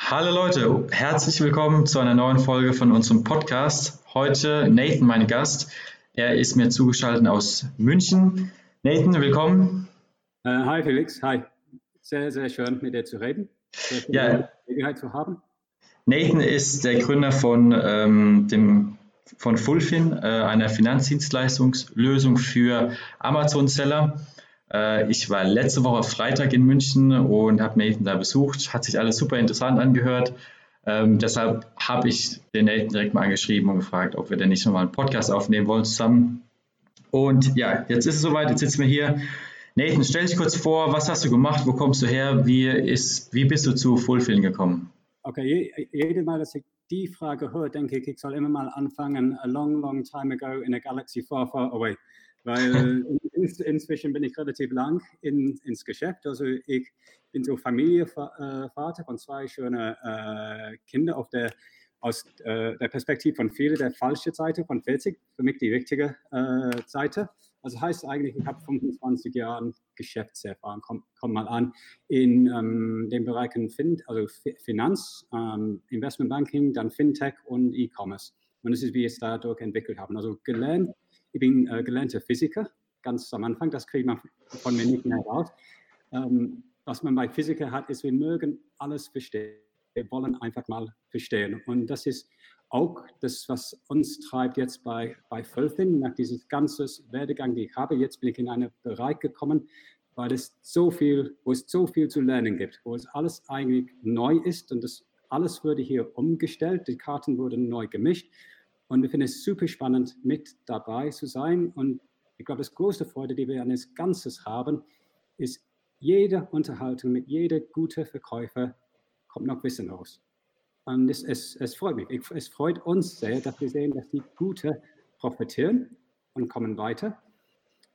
Hallo Leute, herzlich willkommen zu einer neuen Folge von unserem Podcast. Heute Nathan, mein Gast. Er ist mir zugeschaltet aus München. Nathan, willkommen. Uh, hi Felix, hi. Sehr, sehr schön mit dir zu reden. Sehr ja. Gelegenheit zu haben. Nathan ist der Gründer von, ähm, dem, von Fulfin, äh, einer Finanzdienstleistungslösung für Amazon-Seller. Äh, ich war letzte Woche Freitag in München und habe Nathan da besucht. Hat sich alles super interessant angehört. Ähm, deshalb habe ich den Nathan direkt mal angeschrieben und gefragt, ob wir denn nicht nochmal einen Podcast aufnehmen wollen zusammen. Und ja, jetzt ist es soweit, jetzt sitzen wir hier. Nathan, stell dich kurz vor, was hast du gemacht, wo kommst du her, wie, ist, wie bist du zu Fulfilling gekommen? Okay, jedes Mal, dass ich die Frage höre, denke ich, ich soll immer mal anfangen, a long, long time ago in a galaxy far, far away. Weil inzwischen bin ich relativ lang in, ins Geschäft. Also ich bin so Familienvater von zwei schönen äh, Kindern auf der, aus äh, der Perspektive von vielen der falschen Seite von 40, für mich die richtige äh, Seite. Also heißt eigentlich, ich habe 25 Jahre Geschäftserfahrung, komm, komm mal an, in ähm, den Bereichen fin also Finanz, ähm, Investmentbanking, dann Fintech und E-Commerce. Und das ist, wie ich es dadurch entwickelt habe. Also gelernt ich bin äh, gelernter Physiker, ganz am Anfang, das kriegt man von mir nicht mehr raus. Ähm, was man bei Physiker hat, ist, wir mögen alles verstehen. Wir wollen einfach mal verstehen. Und das ist auch das, was uns treibt jetzt bei, bei Völfin, nach diesem ganzen Werdegang, den ich habe. Jetzt bin ich in einen Bereich gekommen, weil es so viel, wo es so viel zu lernen gibt, wo es alles eigentlich neu ist und das alles wurde hier umgestellt, die Karten wurden neu gemischt und wir finden es super spannend, mit dabei zu sein. Und ich glaube, das größte Freude, die wir an das Ganzes haben, ist, jede Unterhaltung mit jeder guten Verkäufer kommt noch Wissen raus. Und es, es, es freut mich. Es freut uns sehr, dass wir sehen, dass die Guten profitieren und kommen weiter.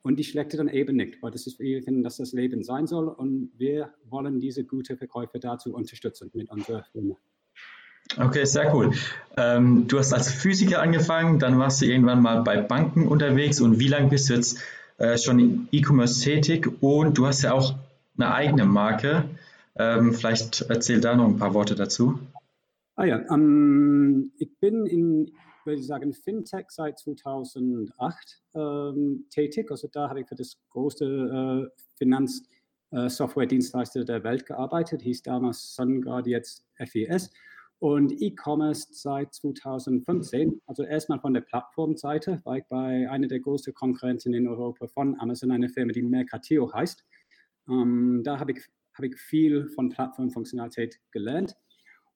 Und die Schlechte dann eben nicht, weil das ist, wir finden, dass das Leben sein soll. Und wir wollen diese guten Verkäufer dazu unterstützen mit unserer Firma. Okay, sehr cool. Ähm, du hast als Physiker angefangen, dann warst du irgendwann mal bei Banken unterwegs und wie lange bist du jetzt äh, schon in E-Commerce tätig und du hast ja auch eine eigene Marke. Ähm, vielleicht erzähl da noch ein paar Worte dazu. Ah ja, ähm, ich bin in, würde ich sagen, Fintech seit 2008 ähm, tätig. Also da habe ich für das größte äh, Finanzsoftware-Dienstleister äh, der Welt gearbeitet, hieß damals SunGuard, jetzt FES und E-Commerce seit 2015. Also erstmal von der Plattformseite, war ich bei einer der größten Konkurrenten in Europa von Amazon, eine Firma, die Mercatio heißt. Ähm, da habe ich, hab ich viel von Plattformfunktionalität gelernt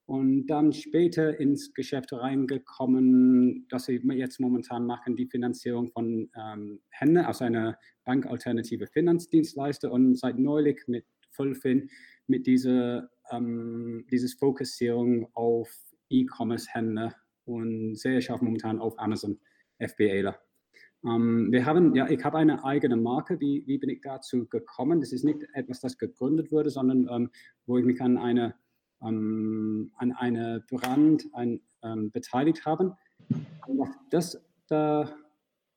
und dann später ins Geschäft reingekommen, dass wir jetzt momentan machen, die Finanzierung von ähm, Henne, also eine bankalternative Finanzdienstleister und seit neulich mit Fullfin mit dieser ähm, dieses Fokussierung auf E-Commerce-Händler und sehr scharf momentan auf Amazon FBAler. Ähm, wir haben, ja, ich habe eine eigene Marke. Wie, wie bin ich dazu gekommen? Das ist nicht etwas, das gegründet wurde, sondern ähm, wo ich mich an eine, ähm, an eine Brand ein, ähm, beteiligt habe. Und das da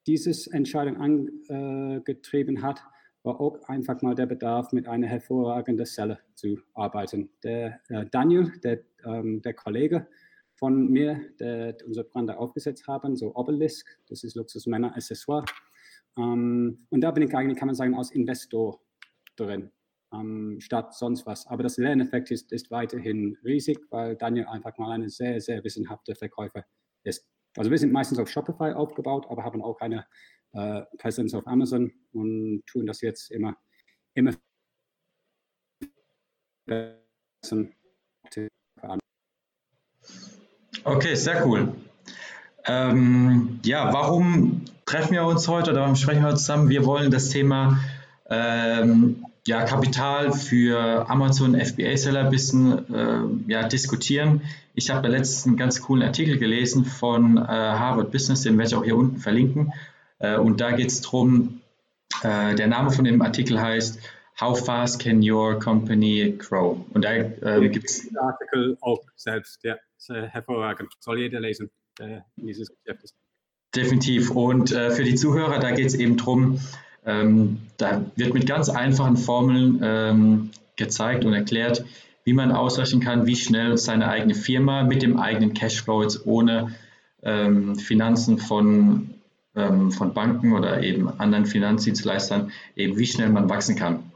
dieses Entscheidung angetrieben äh, hat, war auch einfach mal der Bedarf, mit einer hervorragenden Zelle zu arbeiten. Der äh, Daniel, der, ähm, der Kollege von mir, der unser Brand aufgesetzt haben, so Obelisk, das ist Luxusmänner Accessoire. Ähm, und da bin ich eigentlich, kann man sagen, als Investor drin, ähm, statt sonst was. Aber das Lerneffekt ist, ist weiterhin riesig, weil Daniel einfach mal eine sehr, sehr wissenhafte Verkäufer ist. Also wir sind meistens auf Shopify aufgebaut, aber haben auch eine äh, Präsenz auf Amazon und tun das jetzt immer, immer Okay, sehr cool. Ähm, ja, warum treffen wir uns heute oder warum sprechen wir zusammen? Wir wollen das Thema ähm, ja, Kapital für Amazon FBA-Seller ein bisschen äh, ja, diskutieren. Ich habe letztens einen ganz coolen Artikel gelesen von äh, Harvard Business, den werde ich auch hier unten verlinken. Äh, und da geht es darum, äh, der Name von dem Artikel heißt How fast can your company grow? Und da äh, gibt es. Der Artikel auch selbst, ja, hervorragend. Soll jeder lesen, der in dieses Geschäft ist. Definitiv. Und äh, für die Zuhörer, da geht es eben darum, ähm, da wird mit ganz einfachen Formeln ähm, gezeigt und erklärt, wie man ausrechnen kann, wie schnell seine eigene Firma mit dem eigenen Cashflow jetzt ohne ähm, Finanzen von, ähm, von Banken oder eben anderen Finanzdienstleistern, eben wie schnell man wachsen kann.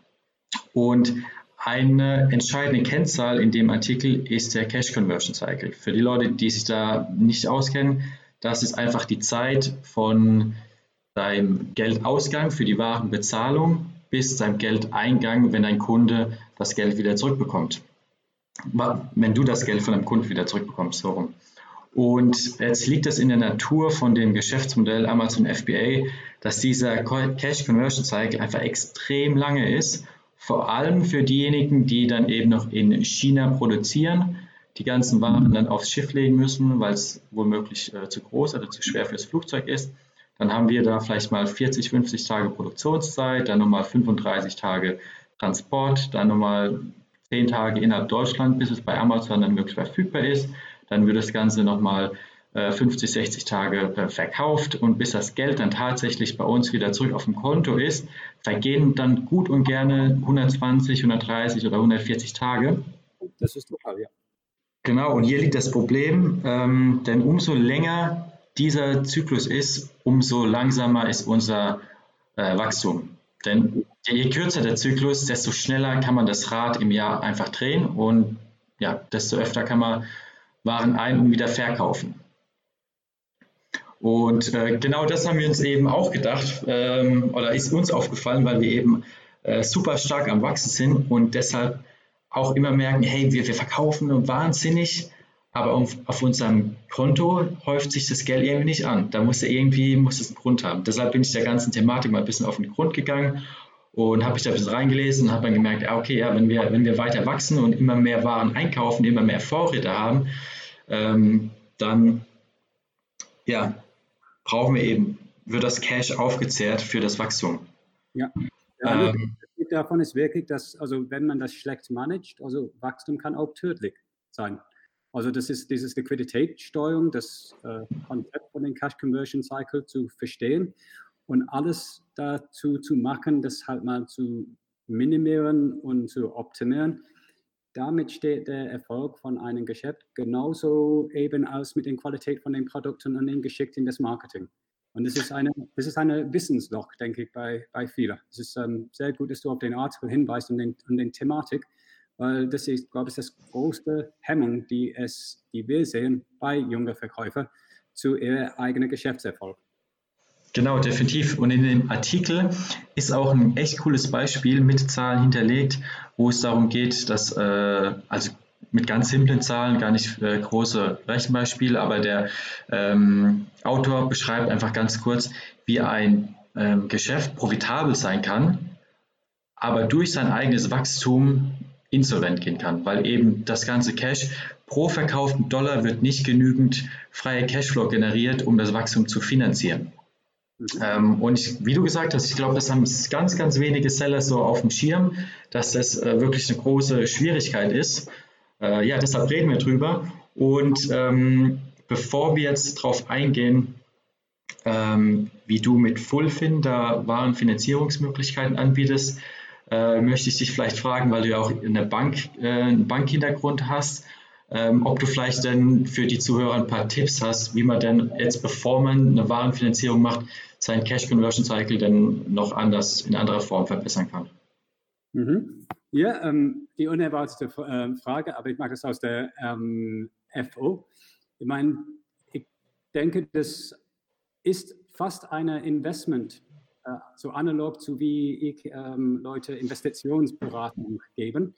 Und eine entscheidende Kennzahl in dem Artikel ist der Cash Conversion Cycle. Für die Leute, die sich da nicht auskennen, das ist einfach die Zeit von deinem Geldausgang für die Warenbezahlung bis deinem Geldeingang, wenn dein Kunde das Geld wieder zurückbekommt. Wenn du das Geld von deinem Kunden wieder zurückbekommst, so rum. Und jetzt liegt es in der Natur von dem Geschäftsmodell Amazon FBA, dass dieser Cash Conversion Cycle einfach extrem lange ist vor allem für diejenigen, die dann eben noch in China produzieren, die ganzen Waren dann aufs Schiff legen müssen, weil es womöglich äh, zu groß oder zu schwer fürs Flugzeug ist. Dann haben wir da vielleicht mal 40, 50 Tage Produktionszeit, dann nochmal 35 Tage Transport, dann nochmal 10 Tage innerhalb Deutschland, bis es bei Amazon dann wirklich verfügbar ist. Dann wird das Ganze nochmal 50, 60 Tage äh, verkauft und bis das Geld dann tatsächlich bei uns wieder zurück auf dem Konto ist, vergehen dann gut und gerne 120, 130 oder 140 Tage. Das ist total, ja. Genau, und hier liegt das Problem, ähm, denn umso länger dieser Zyklus ist, umso langsamer ist unser äh, Wachstum. Denn je kürzer der Zyklus, desto schneller kann man das Rad im Jahr einfach drehen und ja, desto öfter kann man Waren ein- und wieder verkaufen. Und äh, genau das haben wir uns eben auch gedacht ähm, oder ist uns aufgefallen, weil wir eben äh, super stark am Wachsen sind und deshalb auch immer merken, hey, wir, wir verkaufen wahnsinnig, aber auf, auf, unserem Konto häuft sich das Geld irgendwie nicht an. Da muss er irgendwie, muss es einen Grund haben. Deshalb bin ich der ganzen Thematik mal ein bisschen auf den Grund gegangen und habe mich da ein bisschen reingelesen und habe dann gemerkt, ah, okay, ja, wenn wir, wenn wir weiter wachsen und immer mehr Waren einkaufen, immer mehr Vorräte haben, ähm, dann ja, brauchen wir eben, wird das Cash aufgezehrt für das Wachstum. Ja, ja ähm, davon ist wirklich, dass, also wenn man das schlecht managt, also Wachstum kann auch tödlich sein. Also das ist dieses Liquiditätssteuerung, das äh, Konzept von den Cash Conversion Cycle zu verstehen und alles dazu zu machen, das halt mal zu minimieren und zu optimieren, damit steht der Erfolg von einem Geschäft genauso eben aus mit der Qualität von den Produkten und dem Geschick in das Marketing. Und das ist eine, das ist eine Wissensloch, denke ich, bei, bei vielen. Es ist ähm, sehr gut, dass du auf den Artikel hinweist und den, und den Thematik, weil das ist, glaube ich, das größte Hemmung, die, es, die wir sehen bei jungen Verkäufern zu ihrem eigenen Geschäftserfolg. Genau, definitiv. Und in dem Artikel ist auch ein echt cooles Beispiel mit Zahlen hinterlegt, wo es darum geht, dass, äh, also mit ganz simplen Zahlen, gar nicht äh, große Rechenbeispiele, aber der ähm, Autor beschreibt einfach ganz kurz, wie ein ähm, Geschäft profitabel sein kann, aber durch sein eigenes Wachstum insolvent gehen kann, weil eben das ganze Cash pro verkauften Dollar wird nicht genügend freie Cashflow generiert, um das Wachstum zu finanzieren. Ähm, und ich, wie du gesagt hast, ich glaube, das haben ganz, ganz wenige Seller so auf dem Schirm, dass das äh, wirklich eine große Schwierigkeit ist. Äh, ja, deshalb reden wir drüber. Und ähm, bevor wir jetzt darauf eingehen, ähm, wie du mit Fullfin da Warenfinanzierungsmöglichkeiten anbietest, äh, möchte ich dich vielleicht fragen, weil du ja auch eine Bank, äh, einen Bankhintergrund hast, ähm, ob du vielleicht denn für die Zuhörer ein paar Tipps hast, wie man denn jetzt, bevor man eine Warenfinanzierung macht, seinen Cash Conversion Cycle denn noch anders in anderer Form verbessern kann. Mhm. Ja, ähm, die unerwartete äh, Frage, aber ich mache das aus der ähm, FO. Ich meine, ich denke, das ist fast eine Investment, äh, so analog zu wie ich ähm, Leute Investitionsberatung geben.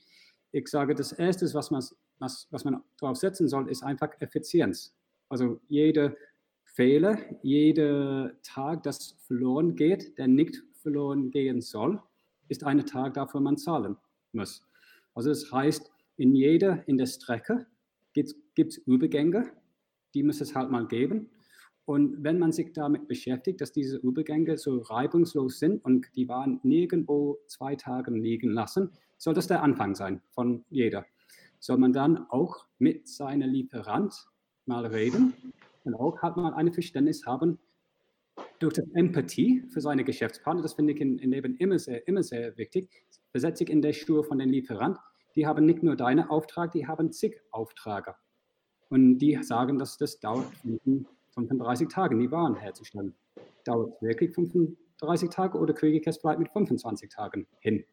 Ich sage, das Erste, was man was, was man darauf setzen soll, ist einfach Effizienz. Also jeder Fehler, jeder Tag, das verloren geht, der nicht verloren gehen soll, ist ein Tag, dafür man zahlen muss. Also das heißt, in jeder, in der Strecke gibt es Übergänge, die muss es halt mal geben. Und wenn man sich damit beschäftigt, dass diese Übergänge so reibungslos sind und die Waren nirgendwo zwei Tage liegen lassen, soll das der Anfang sein von jeder. Soll man dann auch mit seinem Lieferant mal reden und auch halt mal ein Verständnis haben, durch das Empathie für seine Geschäftspartner, das finde ich in, in Leben immer sehr, immer sehr wichtig, versetze ich in der Schuhe von den Lieferant, die haben nicht nur deinen Auftrag, die haben zig Aufträge. Und die sagen, dass das dauert 35 Tage, die Waren herzustellen. Dauert es wirklich 35 Tage oder kriege ich es vielleicht mit 25 Tagen hin?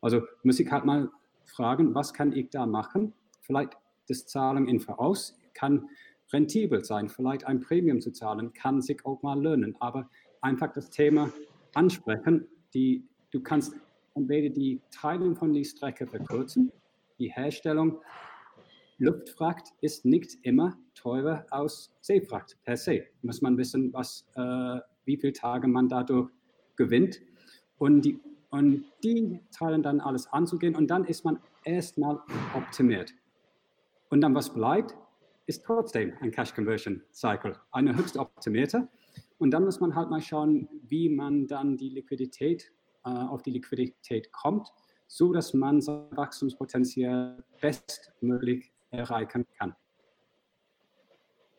Also muss ich halt mal fragen, was kann ich da machen? Vielleicht das Zahlen in Voraus kann rentabel sein, vielleicht ein Premium zu zahlen, kann sich auch mal lernen. Aber einfach das Thema ansprechen, die, du kannst entweder die Teilung von der Strecke verkürzen, die Herstellung Luftfracht ist nicht immer teurer als Seefracht per se. Muss man wissen, was, äh, wie viele Tage man dadurch gewinnt. Und die, und die teilen dann alles anzugehen und dann ist man erstmal optimiert. Und dann was bleibt, ist trotzdem ein Cash Conversion Cycle, eine höchst optimierte. Und dann muss man halt mal schauen, wie man dann die Liquidität, äh, auf die Liquidität kommt, so dass man sein Wachstumspotenzial bestmöglich erreichen kann.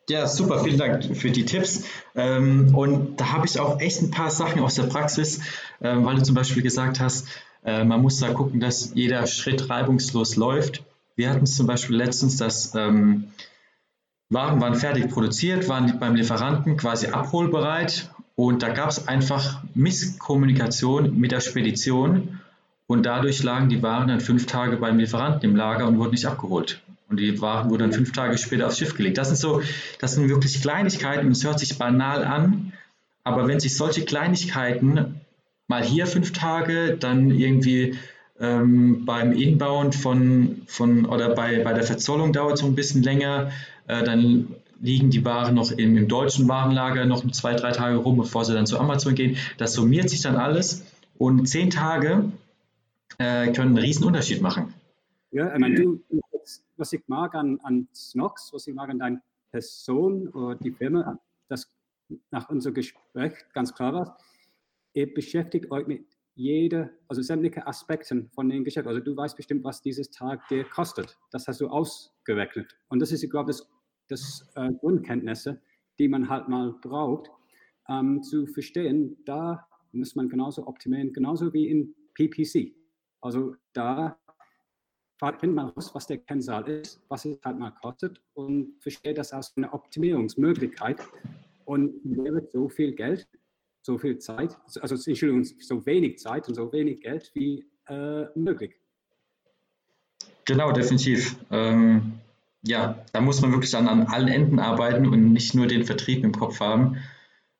Ja, super, vielen Dank für die Tipps. Ähm, und da habe ich auch echt ein paar Sachen aus der Praxis, ähm, weil du zum Beispiel gesagt hast, äh, man muss da gucken, dass jeder Schritt reibungslos läuft. Wir hatten zum Beispiel letztens, dass ähm, waren, waren fertig produziert, waren beim Lieferanten quasi abholbereit und da gab es einfach Misskommunikation mit der Spedition und dadurch lagen die Waren dann fünf Tage beim Lieferanten im Lager und wurden nicht abgeholt. Und die Waren wurden dann fünf Tage später aufs Schiff gelegt. Das sind so, das sind wirklich Kleinigkeiten und es hört sich banal an, aber wenn sich solche Kleinigkeiten mal hier fünf Tage, dann irgendwie ähm, beim Inbound von, von oder bei, bei der Verzollung dauert es so ein bisschen länger, äh, dann liegen die Waren noch im, im, deutschen Warenlager noch zwei, drei Tage rum, bevor sie dann zu Amazon gehen. Das summiert sich dann alles und zehn Tage äh, können einen riesen Unterschied machen. Ja, ich meine, du, was ich mag an, an Snox, was ich mag an deiner Person oder die Firma, das nach unserem Gespräch ganz klar war, ihr beschäftigt euch mit jeder, also sämtliche Aspekten von dem Geschäft. Also du weißt bestimmt, was dieses Tag dir kostet. Das hast du ausgerechnet. Und das ist, ich glaube, das, das äh, Grundkenntnisse, die man halt mal braucht, ähm, zu verstehen, da muss man genauso optimieren, genauso wie in PPC. Also da findet man raus, was der Kennzahl ist, was es halt mal kostet und versteht das als eine Optimierungsmöglichkeit. Und wäre so viel Geld, so viel Zeit, also Entschuldigung, so wenig Zeit und so wenig Geld wie äh, möglich. Genau, definitiv. Ähm, ja, da muss man wirklich dann an allen Enden arbeiten und nicht nur den Vertrieb im Kopf haben,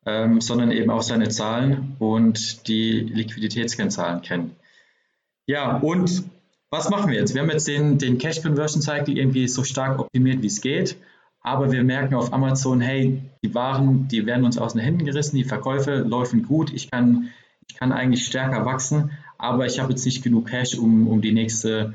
ähm, sondern eben auch seine Zahlen und die Liquiditätskennzahlen kennen. Ja, und was machen wir jetzt? Wir haben jetzt den, den Cash Conversion Cycle irgendwie so stark optimiert, wie es geht. Aber wir merken auf Amazon, hey, die Waren, die werden uns aus den Händen gerissen, die Verkäufe laufen gut, ich kann, ich kann eigentlich stärker wachsen, aber ich habe jetzt nicht genug Cash, um, um die nächste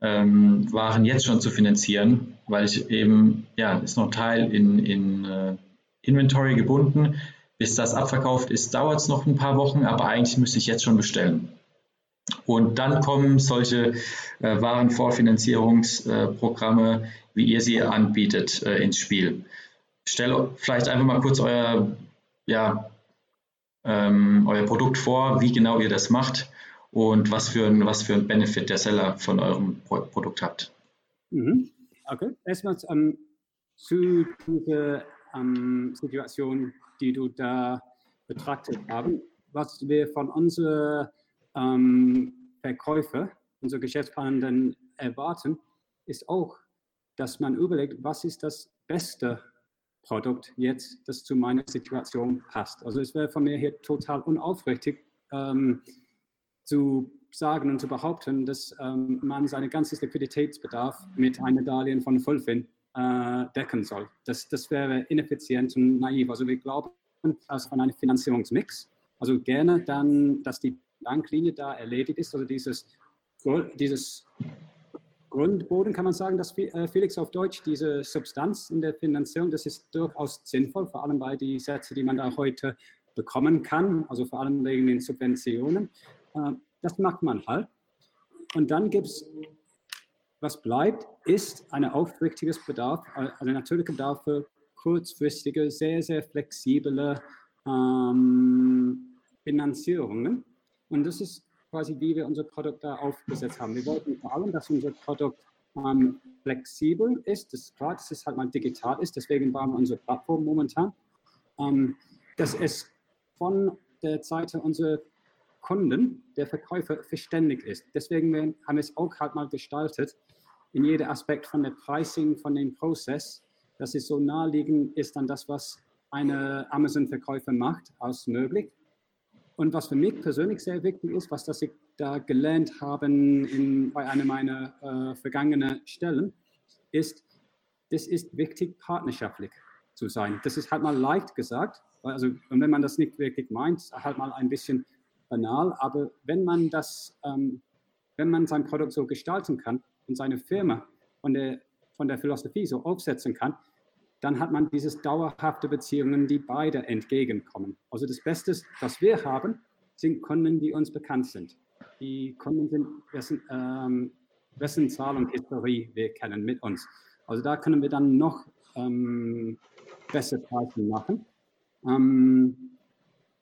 ähm, Waren jetzt schon zu finanzieren, weil ich eben, ja, ist noch Teil in, in uh, Inventory gebunden. Bis das abverkauft ist, dauert es noch ein paar Wochen, aber eigentlich müsste ich jetzt schon bestellen. Und dann kommen solche äh, Warenvorfinanzierungsprogramme, äh, wie ihr sie anbietet, äh, ins Spiel. Stell vielleicht einfach mal kurz euer, ja, ähm, euer Produkt vor, wie genau ihr das macht und was für ein, was für ein Benefit der Seller von eurem Pro Produkt hat. Mhm. Okay, erstmal ähm, zu dieser ähm, Situation, die du da betrachtet haben, was wir von unserer ähm, Verkäufer, unsere Geschäftspartner erwarten, ist auch, dass man überlegt, was ist das beste Produkt jetzt, das zu meiner Situation passt. Also es wäre von mir hier total unaufrichtig ähm, zu sagen und zu behaupten, dass ähm, man seinen ganzen Liquiditätsbedarf mit einem Darlehen von Fulfin äh, decken soll. Das, das wäre ineffizient und naiv. Also wir glauben, dass von einem Finanzierungsmix, also gerne dann, dass die Banklinie da erledigt ist, also dieses, dieses Grundboden, kann man sagen, dass äh, Felix auf Deutsch, diese Substanz in der Finanzierung, das ist durchaus sinnvoll, vor allem bei den Sätzen, die man da heute bekommen kann, also vor allem wegen den Subventionen. Äh, das macht man halt. Und dann gibt es, was bleibt, ist ein aufrichtiges Bedarf, also natürlicher Bedarf für kurzfristige, sehr, sehr flexible ähm, Finanzierungen. Und das ist quasi, wie wir unser Produkt da aufgesetzt haben. Wir wollten vor allem, dass unser Produkt ähm, flexibel ist. Das ist klar, dass es halt mal digital ist. Deswegen bauen wir unsere Plattform momentan. Ähm, dass es von der Seite unserer Kunden, der Verkäufer, verständig ist. Deswegen haben wir es auch halt mal gestaltet, in jedem Aspekt von der Pricing, von dem Prozess, dass es so naheliegend ist an das, was eine Amazon-Verkäufer macht, als möglich. Und was für mich persönlich sehr wichtig ist, was das ich da gelernt habe in, bei einer meiner äh, vergangenen Stellen, ist, das ist wichtig, partnerschaftlich zu sein. Das ist halt mal leicht gesagt, also und wenn man das nicht wirklich meint, halt mal ein bisschen banal, aber wenn man das, ähm, wenn man sein Produkt so gestalten kann und seine Firma von der, von der Philosophie so aufsetzen kann, dann hat man dieses dauerhafte Beziehungen, die beide entgegenkommen. Also das Beste, was wir haben, sind Kunden, die uns bekannt sind. Die Kunden sind, wessen, ähm, wessen Zahl und Historie wir kennen mit uns. Also da können wir dann noch ähm, bessere Preise machen. Ähm,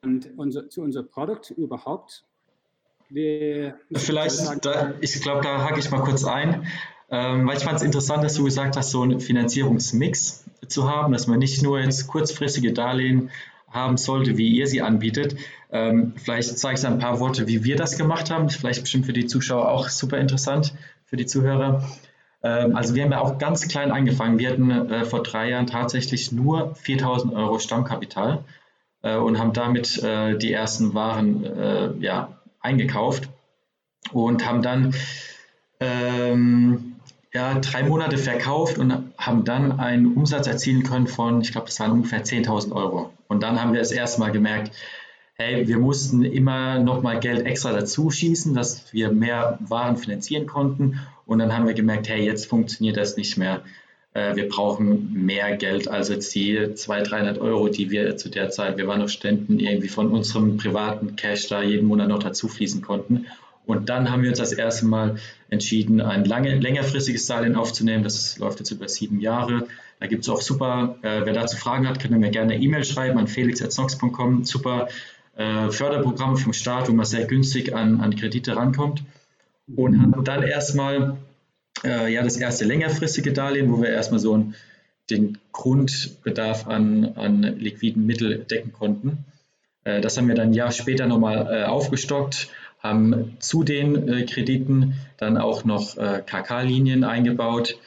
und unser, zu unserem Produkt überhaupt. Wir, Vielleicht, da, ich glaube, da hake ich mal kurz ein. Ähm, weil ich fand es interessant, dass du gesagt hast, so einen Finanzierungsmix zu haben, dass man nicht nur jetzt kurzfristige Darlehen haben sollte, wie ihr sie anbietet. Ähm, vielleicht zeige ich ein paar Worte, wie wir das gemacht haben. Vielleicht bestimmt für die Zuschauer auch super interessant, für die Zuhörer. Ähm, also wir haben ja auch ganz klein angefangen. Wir hatten äh, vor drei Jahren tatsächlich nur 4000 Euro Stammkapital äh, und haben damit äh, die ersten Waren äh, ja, eingekauft und haben dann ähm, ja, drei Monate verkauft und haben dann einen Umsatz erzielen können von, ich glaube, das waren ungefähr 10.000 Euro. Und dann haben wir das erste Mal gemerkt, hey, wir mussten immer noch mal Geld extra dazu schießen, dass wir mehr Waren finanzieren konnten. Und dann haben wir gemerkt, hey, jetzt funktioniert das nicht mehr. Äh, wir brauchen mehr Geld als jetzt die 200, 300 Euro, die wir zu der Zeit, wir waren noch Ständen, irgendwie von unserem privaten Cash da jeden Monat noch dazu fließen konnten. Und dann haben wir uns das erste Mal entschieden, ein lange, längerfristiges Darlehen aufzunehmen. Das läuft jetzt über sieben Jahre. Da gibt es auch super, äh, wer dazu Fragen hat, kann mir gerne eine E-Mail schreiben an felix.nox.com. Super äh, Förderprogramme vom Staat, wo man sehr günstig an, an Kredite rankommt. Und hatten dann erstmal äh, ja, das erste längerfristige Darlehen, wo wir erstmal so einen, den Grundbedarf an, an liquiden Mitteln decken konnten. Äh, das haben wir dann ein Jahr später nochmal äh, aufgestockt haben zu den äh, Krediten dann auch noch äh, KK-Linien eingebaut.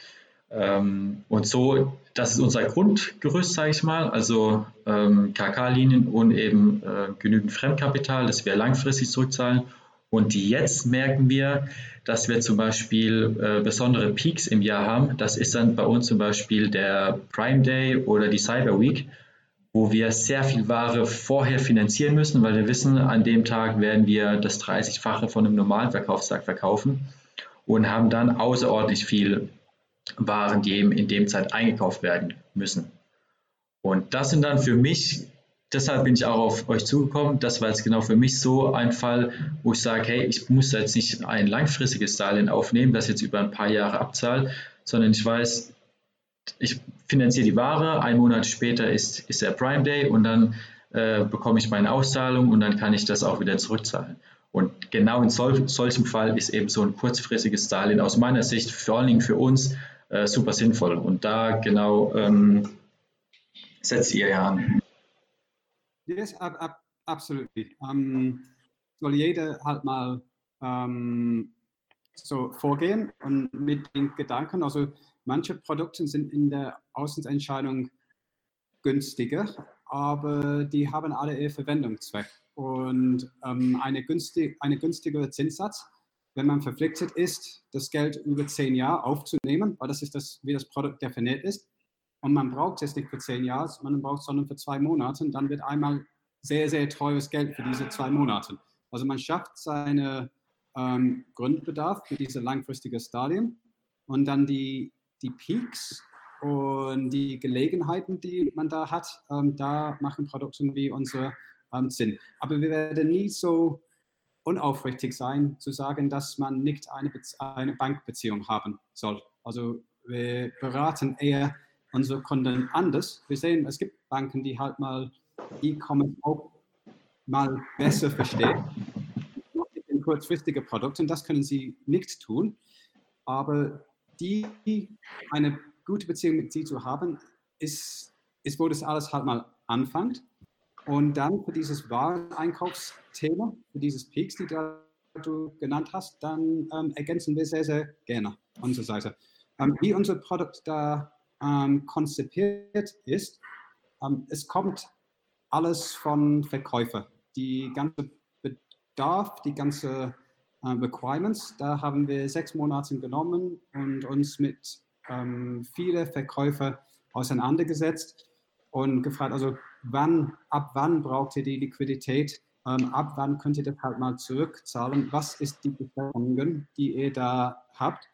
Ähm, und so, das ist unser Grundgerüst, sage ich mal, also ähm, KK-Linien und eben äh, genügend Fremdkapital, das wir langfristig zurückzahlen. Und jetzt merken wir, dass wir zum Beispiel äh, besondere Peaks im Jahr haben. Das ist dann bei uns zum Beispiel der Prime Day oder die Cyber Week wo wir sehr viel Ware vorher finanzieren müssen, weil wir wissen, an dem Tag werden wir das 30-fache von einem normalen Verkaufstag verkaufen und haben dann außerordentlich viel Waren, die eben in dem Zeit eingekauft werden müssen. Und das sind dann für mich, deshalb bin ich auch auf euch zugekommen, das war jetzt genau für mich so ein Fall, wo ich sage, hey, ich muss jetzt nicht ein langfristiges Darlehen aufnehmen, das jetzt über ein paar Jahre abzahlt, sondern ich weiß, ich finanziere die Ware, ein Monat später ist, ist der Prime Day und dann äh, bekomme ich meine Auszahlung und dann kann ich das auch wieder zurückzahlen. Und genau in sol solchem Fall ist eben so ein kurzfristiges Darlehen aus meiner Sicht vor allen Dingen für uns äh, super sinnvoll. Und da genau ähm, setzt ihr ja an. Yes, ab, ab, absolut. Um, ähm, soll jeder halt mal um, ähm, so vorgehen und mit den Gedanken, also Manche Produkte sind in der Außenentscheidung günstiger, aber die haben alle ihr Verwendungszweck. Und ähm, eine, günstig, eine günstigere Zinssatz, wenn man verpflichtet ist, das Geld über zehn Jahre aufzunehmen, weil das ist das, wie das Produkt definiert ist, und man braucht es nicht für zehn Jahre, man braucht es sondern für zwei Monate, dann wird einmal sehr, sehr teures Geld für diese zwei Monate. Also man schafft seine ähm, Grundbedarf für diese langfristige Stadien und dann die, die Peaks und die Gelegenheiten, die man da hat, ähm, da machen Produkte wie unsere ähm, Sinn. Aber wir werden nie so unaufrichtig sein, zu sagen, dass man nicht eine, eine Bankbeziehung haben soll. Also wir beraten eher unsere Kunden anders. Wir sehen, es gibt Banken, die halt mal E-Commerce auch mal besser verstehen. Kurzfristige Produkte, und das können sie nicht tun. Aber die, eine gute Beziehung mit sie zu haben, ist, ist wo das alles halt mal anfängt. Und dann für dieses Wareneinkaufsthema, für dieses Peaks, die du genannt hast, dann ähm, ergänzen wir sehr, sehr gerne unsere Seite. Ähm, wie unser Produkt da ähm, konzipiert ist, ähm, es kommt alles von Verkäufer. Die ganze Bedarf, die ganze äh, Requirements, da haben wir sechs Monate genommen und uns mit ähm, vielen Verkäufern auseinandergesetzt und gefragt, also wann, ab wann braucht ihr die Liquidität, ähm, ab wann könnt ihr das halt mal zurückzahlen, was ist die Bestellungen, die ihr da habt.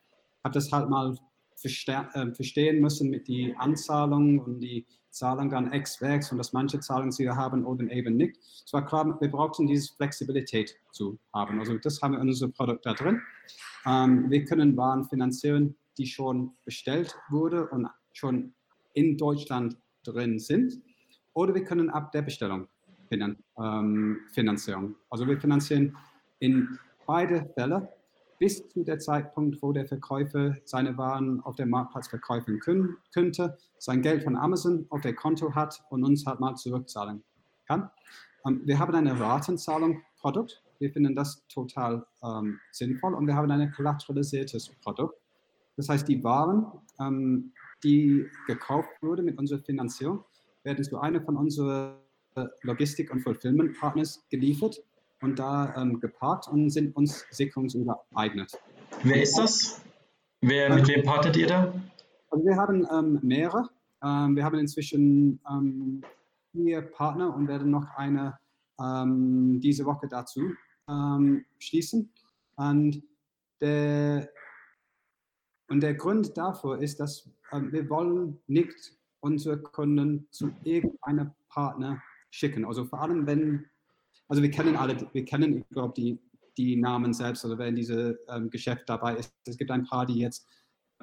Habt das halt mal äh, verstehen müssen mit die Anzahlung und die Zahlung dann ex-werks und dass manche Zahlungen sie haben oder eben nicht. Es war klar, wir brauchten diese Flexibilität zu haben. Also das haben wir in unserem Produkt da drin. Ähm, wir können Waren finanzieren, die schon bestellt wurde und schon in Deutschland drin sind. Oder wir können ab der Bestellung finan ähm, finanzieren. Also wir finanzieren in beide Fälle bis zu der Zeitpunkt, wo der Verkäufer seine Waren auf dem Marktplatz verkaufen können, könnte, sein Geld von Amazon auf der Konto hat und uns halt mal zurückzahlen kann. Ähm, wir haben eine Ratenzahlung Produkt. Wir finden das total ähm, sinnvoll und wir haben ein kollateralisiertes Produkt. Das heißt, die Waren, ähm, die gekauft wurde mit unserer Finanzierung, werden zu einer von unseren Logistik- und Fulfillment-Partners geliefert und da ähm, geparkt und sind uns sicherungsübereignet. Wer ist das? Wer, mit wem partnert ihr da? Also wir haben ähm, mehrere. Ähm, wir haben inzwischen ähm, vier Partner und werden noch eine ähm, diese Woche dazu ähm, schließen. Und der, und der Grund dafür ist, dass wir wollen nicht unsere Kunden zu irgendeinem Partner schicken. Also vor allem, wenn also wir kennen alle, wir kennen, glaube, die, die Namen selbst, also wer in diesem ähm, Geschäft dabei ist. Es gibt ein paar, die jetzt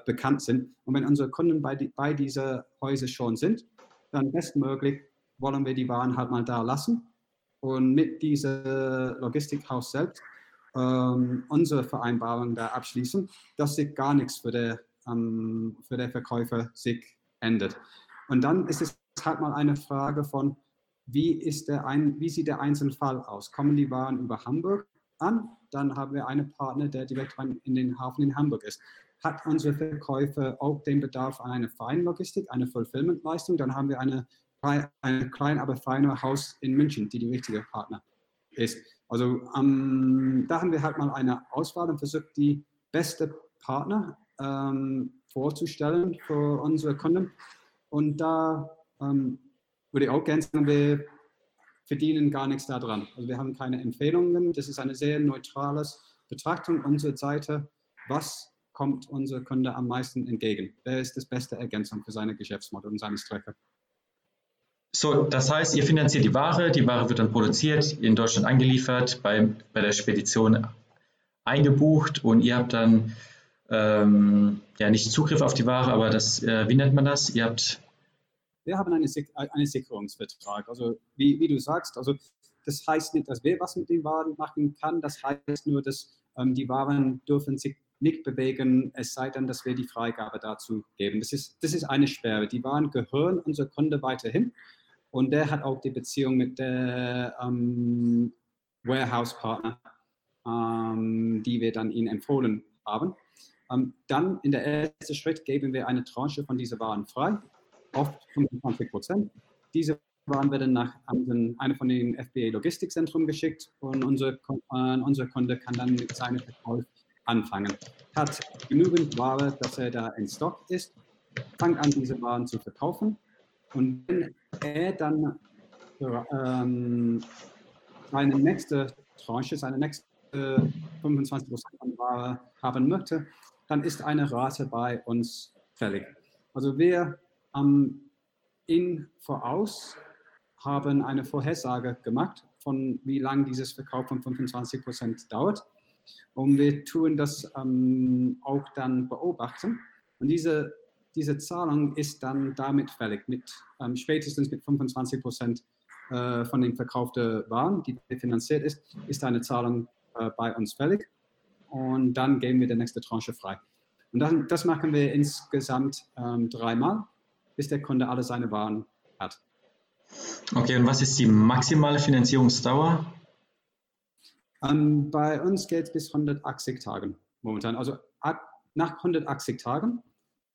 bekannt sind. Und wenn unsere Kunden bei, die, bei dieser Häuser schon sind, dann bestmöglich wollen wir die Waren halt mal da lassen und mit diesem Logistikhaus selbst ähm, unsere Vereinbarung da abschließen, dass sich gar nichts für den ähm, für der Verkäufer sich ändert. Und dann ist es halt mal eine Frage von, wie, ein, wie sieht der Einzelfall aus? Kommen die Waren über Hamburg an? Dann haben wir einen Partner, der direkt in den Hafen in Hamburg ist. Hat unsere Verkäufer auch den Bedarf an eine Feinlogistik, eine Fulfillment-Leistung? Dann haben wir eine, eine klein, aber feine Haus in München, die die richtige Partner ist. Also ähm, da haben wir halt mal eine Auswahl und versucht, die beste Partner ähm, vorzustellen für unsere Kunden. Und da ähm, würde ich auch gerne sagen, wir verdienen gar nichts daran. Also wir haben keine Empfehlungen. Das ist eine sehr neutrale Betrachtung unserer Seite. Was kommt unser Kunde am meisten entgegen? Wer ist das beste Ergänzung für seine Geschäftsmodell und seine Strecke? So, das heißt, ihr finanziert die Ware, die Ware wird dann produziert, in Deutschland angeliefert, bei, bei der Spedition eingebucht und ihr habt dann ähm, ja nicht Zugriff auf die Ware, aber das, äh, wie nennt man das? Ihr habt wir haben einen, eine Sicherungsvertrag. Also wie, wie, du sagst, also das heißt nicht, dass wer was mit den Waren machen kann, das heißt nur, dass ähm, die Waren dürfen sich nicht bewegen, es sei denn, dass wir die Freigabe dazu geben. Das ist, das ist eine Sperre. Die Waren gehören unser Kunde weiterhin und der hat auch die Beziehung mit der ähm, Warehouse-Partner, ähm, die wir dann ihnen empfohlen haben. Ähm, dann in der ersten Schritt geben wir eine Tranche von diesen Waren frei oft 25 Prozent. Diese Waren werden nach einem von den FBA Logistikzentren geschickt und unser, äh, unser Kunde kann dann mit seinem Verkauf anfangen. Hat genügend Ware, dass er da in Stock ist, fängt an, diese Waren zu verkaufen und wenn er dann ähm, seine nächste Tranche, seine nächste 25 Prozent Ware haben möchte, dann ist eine Rate bei uns fällig. Also wir ähm, in voraus haben eine Vorhersage gemacht, von wie lange dieses Verkauf von 25 Prozent dauert. Und wir tun das ähm, auch dann beobachten. Und diese, diese Zahlung ist dann damit fällig, mit, ähm, spätestens mit 25 Prozent äh, von den verkauften Waren, die finanziert ist, ist eine Zahlung äh, bei uns fällig. Und dann geben wir die nächste Tranche frei. Und dann, das machen wir insgesamt ähm, dreimal, bis der Kunde alle seine Waren hat. Okay, und was ist die maximale Finanzierungsdauer? Ähm, bei uns geht es bis 180 Tagen momentan. Also ab, nach 180 Tagen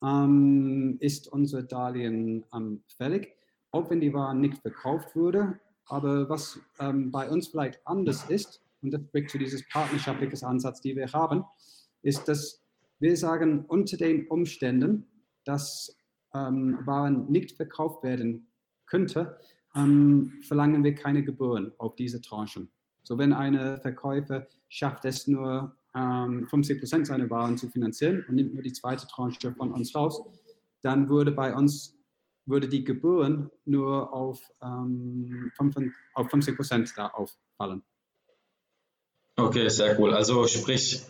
ähm, ist unser Darlehen ähm, fällig, auch wenn die Ware nicht verkauft wurde. Aber was ähm, bei uns vielleicht anders ist, und das spricht zu dieses partnerschaftliches Ansatz, die wir haben, ist, dass wir sagen, unter den Umständen, dass Waren nicht verkauft werden könnte, ähm, verlangen wir keine Gebühren auf diese Tranchen. So wenn eine Verkäufer schafft es nur ähm, 50 Prozent seiner Waren zu finanzieren und nimmt nur die zweite Tranche von uns raus, dann würde bei uns würde die Gebühren nur auf, ähm, 50 Prozent da auffallen. Okay, sehr cool. Also sprich,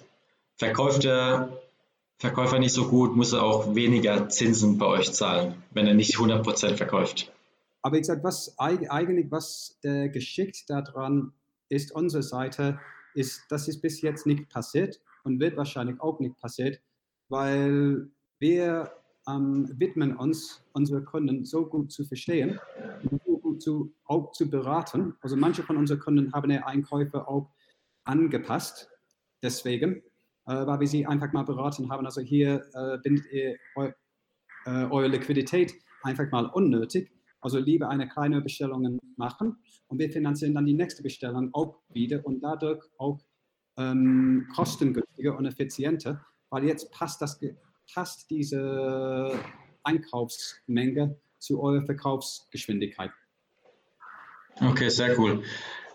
verkauft der Verkäufer nicht so gut, muss er auch weniger Zinsen bei euch zahlen, wenn er nicht 100% verkauft. Aber ich sage, was eigentlich, was der geschickt daran ist, unsere Seite, ist, das ist bis jetzt nicht passiert und wird wahrscheinlich auch nicht passiert, weil wir ähm, widmen uns, unsere Kunden so gut zu verstehen und so gut zu, auch zu beraten. Also manche von unseren Kunden haben ihre Einkäufe auch angepasst, deswegen, weil wir sie einfach mal beraten haben. Also hier äh, bindet ihr eu, äh, eure Liquidität einfach mal unnötig. Also lieber eine kleine Bestellung machen und wir finanzieren dann die nächste Bestellung auch wieder und dadurch auch ähm, kostengünstiger und effizienter, weil jetzt passt, das, passt diese Einkaufsmenge zu eurer Verkaufsgeschwindigkeit. Okay, sehr cool.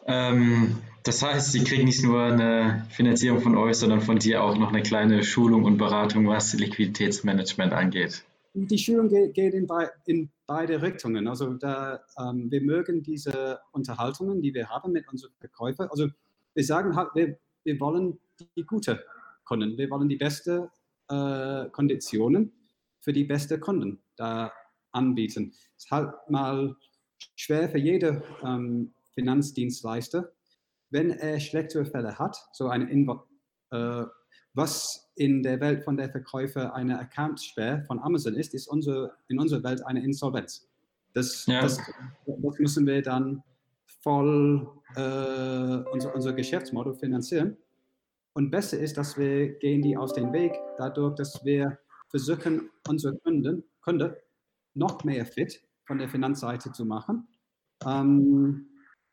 Ähm, das heißt, Sie kriegen nicht nur eine Finanzierung von euch, sondern von dir auch noch eine kleine Schulung und Beratung, was Liquiditätsmanagement angeht die Schulung geht, in, in, beide Richtungen. Also da, ähm, wir mögen diese Unterhaltungen, die wir haben mit unseren Verkäufern. Also wir sagen halt, wir, wir wollen die gute Kunden, wir wollen die besten äh, Konditionen für die besten Kunden da anbieten. Es ist halt mal schwer für jede ähm, Finanzdienstleister, wenn er schlechtere Fälle hat, so eine Invo äh, was in der Welt von der Verkäufer eine Accountsperre von Amazon ist, ist unsere, in unserer Welt eine Insolvenz. Das, ja. das, das müssen wir dann voll äh, unser, unser Geschäftsmodell finanzieren. Und besser ist, dass wir gehen die aus dem Weg, dadurch, dass wir versuchen, unsere Kunden, Kunde noch mehr fit von der Finanzseite zu machen. Ähm,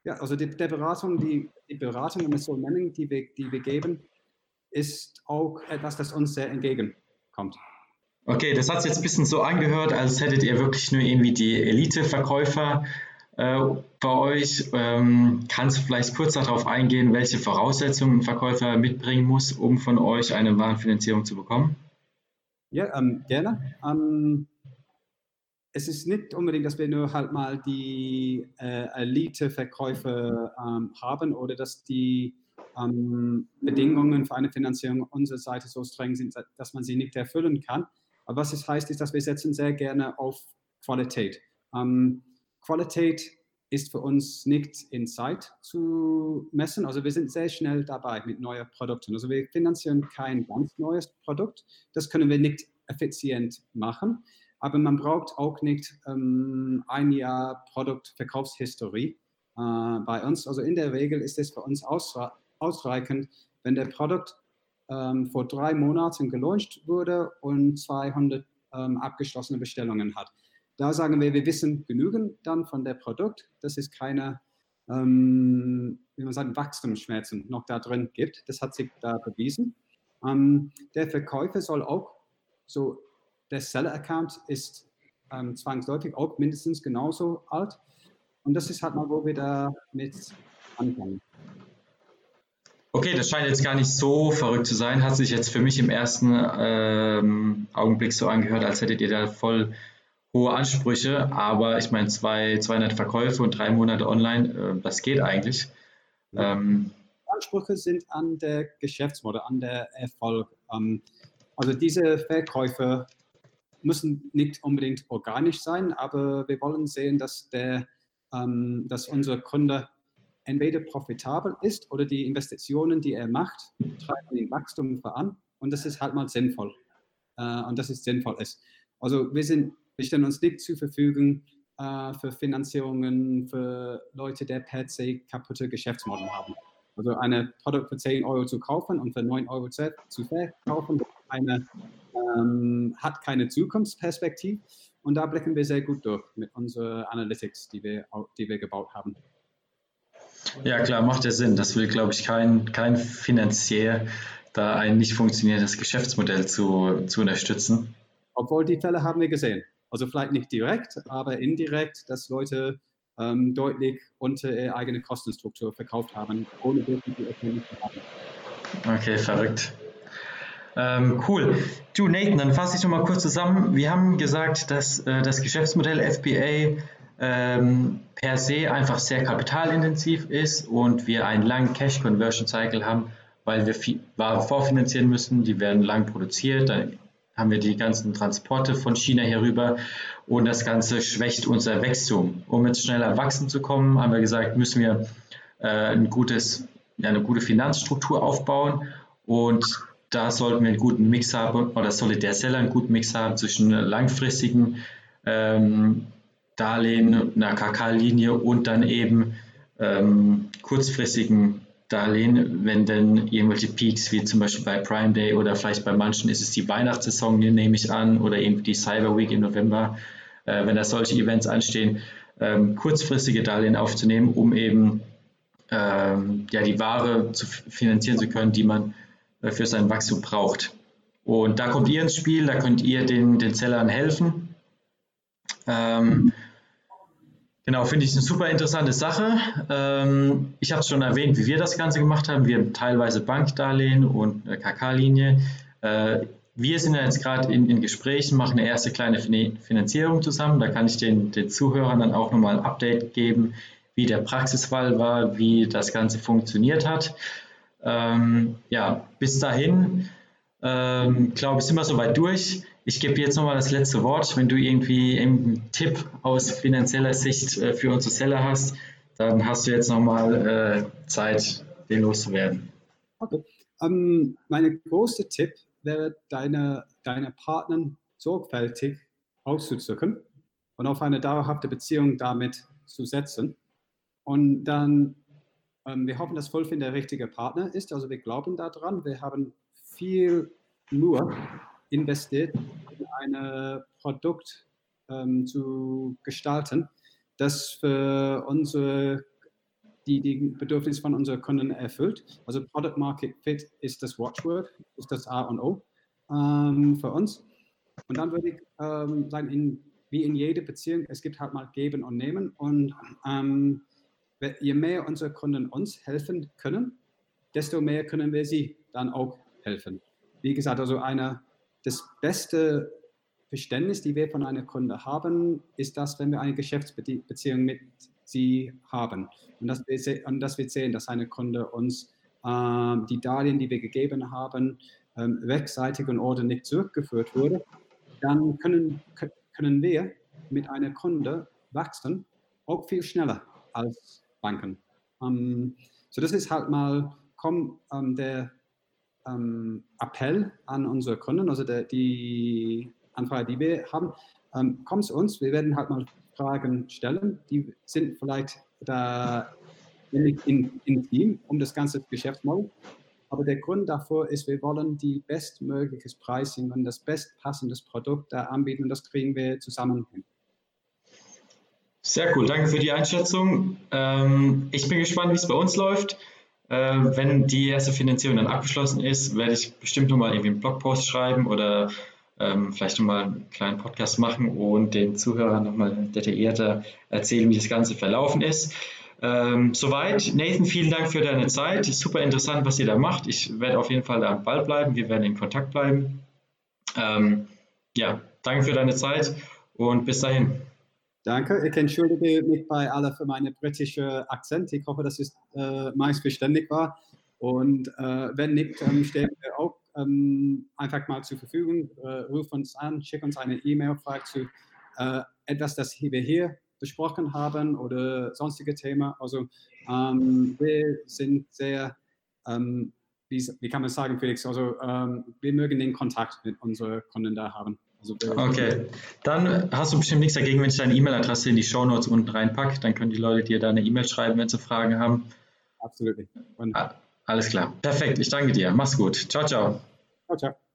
ja, also die, der Beratung, die, die Beratung, wenn wir so nennen, die wir, die wir geben, ist auch etwas, das uns sehr entgegenkommt. Okay, das hat jetzt ein bisschen so angehört, als hättet ihr wirklich nur irgendwie die Elite-Verkäufer äh, bei euch. Ähm, kannst du vielleicht kurz darauf eingehen, welche Voraussetzungen ein Verkäufer mitbringen muss, um von euch eine Warenfinanzierung zu bekommen? Ja, ähm, gerne. Ähm, es ist nicht unbedingt, dass wir nur halt mal die äh, Elite-Verkäufe ähm, haben oder dass die ähm, Bedingungen für eine Finanzierung unserer Seite so streng sind, dass man sie nicht erfüllen kann. Aber was es heißt, ist, dass wir setzen sehr gerne auf Qualität. Ähm, Qualität ist für uns nicht in Zeit zu messen. Also wir sind sehr schnell dabei mit neuen Produkten. Also wir finanzieren kein ganz neues Produkt. Das können wir nicht effizient machen. Aber man braucht auch nicht ähm, ein Jahr Produktverkaufshistorie äh, bei uns. Also in der Regel ist es für uns ausreichend ausreichend, wenn der Produkt ähm, vor drei Monaten gelauncht wurde und 200 ähm, abgeschlossene Bestellungen hat. Da sagen wir, wir wissen genügend dann von der Produkt, dass es keine, ähm, wie man sagt, Wachstumsschmerzen noch da drin gibt. Das hat sich da bewiesen. Ähm, der Verkäufer soll auch, so der Seller-Account ist ähm, zwangsläufig auch mindestens genauso alt. Und das ist halt mal, wo wir da mit anfangen. Okay, das scheint jetzt gar nicht so verrückt zu sein. Hat sich jetzt für mich im ersten ähm, Augenblick so angehört, als hättet ihr da voll hohe Ansprüche. Aber ich meine, zwei, 200 Verkäufe und drei Monate online, äh, das geht eigentlich. Ähm, Ansprüche sind an der Geschäftsmodell, an der Erfolg. Ähm, also diese Verkäufe müssen nicht unbedingt organisch sein, aber wir wollen sehen, dass, der, ähm, dass unser Kunde entweder profitabel ist oder die Investitionen, die er macht, treiben den Wachstum voran und das ist halt mal sinnvoll. Äh, und dass es sinnvoll ist. Also wir, sind, wir stellen uns nicht zur Verfügung äh, für Finanzierungen für Leute, die per se kaputte Geschäftsmodelle haben. Also ein Produkt für 10 Euro zu kaufen und für 9 Euro zu verkaufen, eine, ähm, hat keine Zukunftsperspektive. Und da blicken wir sehr gut durch mit unseren Analytics, die wir, die wir gebaut haben. Ja, klar, macht ja Sinn. Das will, glaube ich, kein, kein Finanzier, da ein nicht funktionierendes Geschäftsmodell zu, zu unterstützen. Obwohl die Fälle haben wir gesehen. Also vielleicht nicht direkt, aber indirekt, dass Leute ähm, deutlich unter ihre eigene Kostenstruktur verkauft haben, ohne wirklich die Erkenntnis zu haben. Okay, verrückt. Ähm, cool. Du, Nathan, dann fasse ich nochmal kurz zusammen. Wir haben gesagt, dass äh, das Geschäftsmodell FBA ähm, per se einfach sehr kapitalintensiv ist und wir einen langen Cash Conversion Cycle haben, weil wir viel Ware vorfinanzieren müssen, die werden lang produziert, dann haben wir die ganzen Transporte von China hier rüber und das Ganze schwächt unser Wachstum. Um jetzt schneller wachsen zu kommen, haben wir gesagt, müssen wir äh, ein gutes, ja, eine gute Finanzstruktur aufbauen und da sollten wir einen guten Mix haben oder sollte der Seller einen guten Mix haben zwischen langfristigen ähm, Darlehen, einer KK-Linie und dann eben ähm, kurzfristigen Darlehen, wenn denn irgendwelche Peaks, wie zum Beispiel bei Prime Day oder vielleicht bei manchen ist es die Weihnachtssaison, nehme ich an, oder eben die Cyber Week im November, äh, wenn da solche Events anstehen, ähm, kurzfristige Darlehen aufzunehmen, um eben ähm, ja, die Ware zu finanzieren zu können, die man für sein Wachstum braucht. Und da kommt ihr ins Spiel, da könnt ihr den, den Sellern helfen. Ähm, Genau, finde ich eine super interessante Sache. Ähm, ich habe es schon erwähnt, wie wir das Ganze gemacht haben. Wir haben teilweise Bankdarlehen und KK-Linie. Äh, wir sind ja jetzt gerade in, in, Gesprächen, machen eine erste kleine Finanzierung zusammen. Da kann ich den, den Zuhörern dann auch nochmal ein Update geben, wie der Praxisfall war, wie das Ganze funktioniert hat. Ähm, ja, bis dahin, ähm, glaube ich, sind wir soweit durch. Ich gebe jetzt nochmal das letzte Wort. Wenn du irgendwie einen Tipp aus finanzieller Sicht äh, für unsere Seller hast, dann hast du jetzt nochmal äh, Zeit, den loszuwerden. Okay. Ähm, mein größter Tipp wäre, deine, deine Partner sorgfältig auszuzucken und auf eine dauerhafte Beziehung damit zu setzen. Und dann, wir hoffen, dass Fulfin der richtige Partner ist. Also wir glauben daran. Wir haben viel nur investiert, in ein Produkt ähm, zu gestalten, das für unsere, die, die Bedürfnisse von unseren Kunden erfüllt. Also Product Market Fit ist das Watchword, ist das A und O ähm, für uns. Und dann würde ich ähm, sagen, in, wie in jeder Beziehung, es gibt halt mal Geben und Nehmen. Und ähm, je mehr unsere Kunden uns helfen können, desto mehr können wir sie dann auch helfen. Wie gesagt, also eine das beste Verständnis, die wir von einem Kunde haben, ist das, wenn wir eine Geschäftsbeziehung mit sie haben. Und dass wir, und dass wir sehen, dass ein Kunde uns ähm, die Darlehen, die wir gegeben haben, ähm, rechtzeitig und ordentlich zurückgeführt wurde, dann können, können wir mit einem Kunde wachsen, auch viel schneller als Banken. Ähm, so das ist halt mal, komm, ähm, der ähm, Appell an unsere Kunden, also der, die Anfrage, die wir haben, ähm, kommt zu uns, wir werden halt mal Fragen stellen, die sind vielleicht da in, in Team um das ganze Geschäftsmodell. Aber der Grund dafür ist, wir wollen die bestmögliches Pricing und das bestpassendes Produkt da anbieten und das kriegen wir zusammen hin. Sehr cool, danke für die Einschätzung. Ähm, ich bin gespannt, wie es bei uns läuft. Äh, wenn die erste Finanzierung dann abgeschlossen ist, werde ich bestimmt nochmal irgendwie einen Blogpost schreiben oder ähm, vielleicht nochmal einen kleinen Podcast machen und den Zuhörern nochmal detaillierter erzählen, wie das Ganze verlaufen ist. Ähm, soweit. Nathan, vielen Dank für deine Zeit. Super interessant, was ihr da macht. Ich werde auf jeden Fall da am Ball bleiben. Wir werden in Kontakt bleiben. Ähm, ja, danke für deine Zeit und bis dahin. Danke. Ich entschuldige mich bei alle für meine britische Akzent. Ich hoffe, dass es äh, meist verständlich war. Und äh, wenn nicht, ähm, stellen wir auch ähm, einfach mal zur Verfügung. Äh, ruf uns an, schick uns eine E-Mail, frag zu äh, etwas, das wir hier besprochen haben oder sonstige Themen. Also ähm, wir sind sehr, ähm, wie, wie, kann man sagen, Felix, also ähm, wir mögen den Kontakt mit unseren Kunden da haben. Okay, dann hast du bestimmt nichts dagegen, wenn ich deine E-Mail-Adresse in die Show Notes unten reinpacke. Dann können die Leute dir da eine E-Mail schreiben, wenn sie Fragen haben. Absolut. Alles klar. Perfekt. Ich danke dir. Mach's gut. Ciao, ciao. Ciao, ciao.